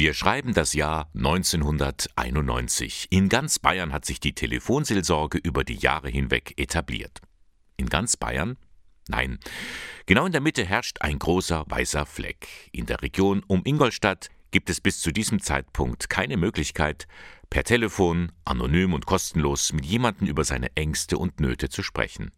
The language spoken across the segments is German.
Wir schreiben das Jahr 1991. In ganz Bayern hat sich die Telefonseelsorge über die Jahre hinweg etabliert. In ganz Bayern? Nein. Genau in der Mitte herrscht ein großer weißer Fleck. In der Region um Ingolstadt gibt es bis zu diesem Zeitpunkt keine Möglichkeit, per Telefon, anonym und kostenlos mit jemandem über seine Ängste und Nöte zu sprechen.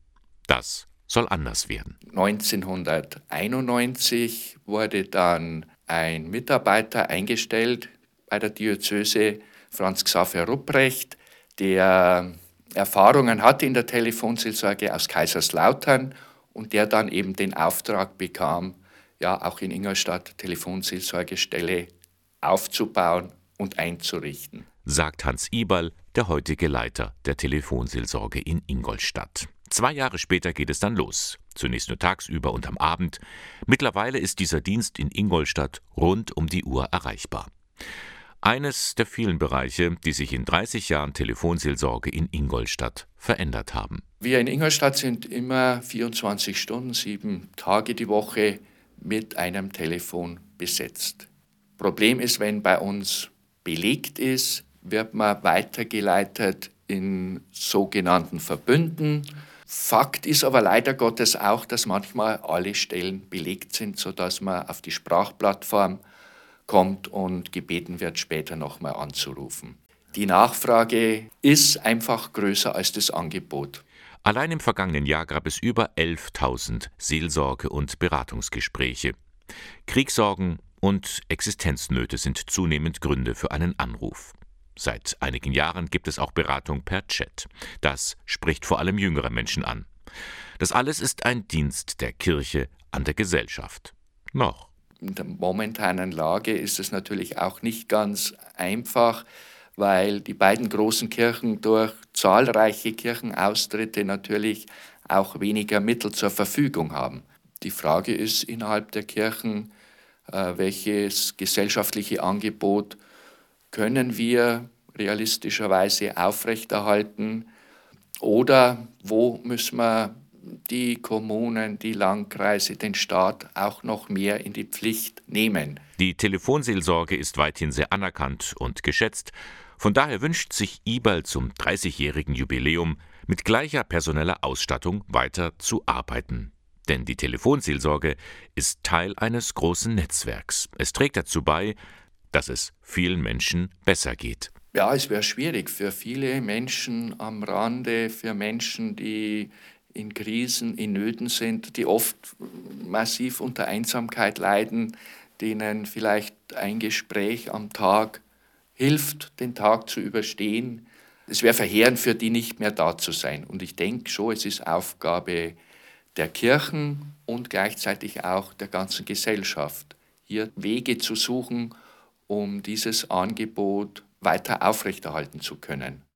Das soll anders werden. 1991 wurde dann ein Mitarbeiter eingestellt bei der Diözese, Franz Xaver Rupprecht, der Erfahrungen hatte in der Telefonseelsorge aus Kaiserslautern und der dann eben den Auftrag bekam, ja auch in Ingolstadt Telefonseelsorgestelle aufzubauen und einzurichten. Sagt Hans Iberl, der heutige Leiter der Telefonseelsorge in Ingolstadt. Zwei Jahre später geht es dann los. Zunächst nur tagsüber und am Abend. Mittlerweile ist dieser Dienst in Ingolstadt rund um die Uhr erreichbar. Eines der vielen Bereiche, die sich in 30 Jahren Telefonseelsorge in Ingolstadt verändert haben. Wir in Ingolstadt sind immer 24 Stunden, sieben Tage die Woche mit einem Telefon besetzt. Problem ist, wenn bei uns belegt ist, wird man weitergeleitet in sogenannten Verbünden Fakt ist aber leider Gottes auch, dass manchmal alle Stellen belegt sind, sodass man auf die Sprachplattform kommt und gebeten wird, später nochmal anzurufen. Die Nachfrage ist einfach größer als das Angebot. Allein im vergangenen Jahr gab es über 11.000 Seelsorge- und Beratungsgespräche. Kriegssorgen und Existenznöte sind zunehmend Gründe für einen Anruf. Seit einigen Jahren gibt es auch Beratung per Chat. Das spricht vor allem jüngere Menschen an. Das alles ist ein Dienst der Kirche an der Gesellschaft. Noch. In der momentanen Lage ist es natürlich auch nicht ganz einfach, weil die beiden großen Kirchen durch zahlreiche Kirchenaustritte natürlich auch weniger Mittel zur Verfügung haben. Die Frage ist innerhalb der Kirchen, äh, welches gesellschaftliche Angebot können wir realistischerweise aufrechterhalten oder wo müssen wir die Kommunen, die Landkreise, den Staat auch noch mehr in die Pflicht nehmen. Die Telefonseelsorge ist weithin sehr anerkannt und geschätzt. Von daher wünscht sich IBAL zum 30-jährigen Jubiläum mit gleicher personeller Ausstattung weiter zu arbeiten. Denn die Telefonseelsorge ist Teil eines großen Netzwerks. Es trägt dazu bei, dass es vielen Menschen besser geht. Ja, es wäre schwierig für viele Menschen am Rande, für Menschen, die in Krisen, in Nöten sind, die oft massiv unter Einsamkeit leiden, denen vielleicht ein Gespräch am Tag hilft, den Tag zu überstehen. Es wäre verheerend für die nicht mehr da zu sein. Und ich denke schon, es ist Aufgabe der Kirchen und gleichzeitig auch der ganzen Gesellschaft, hier Wege zu suchen, um dieses Angebot weiter aufrechterhalten zu können.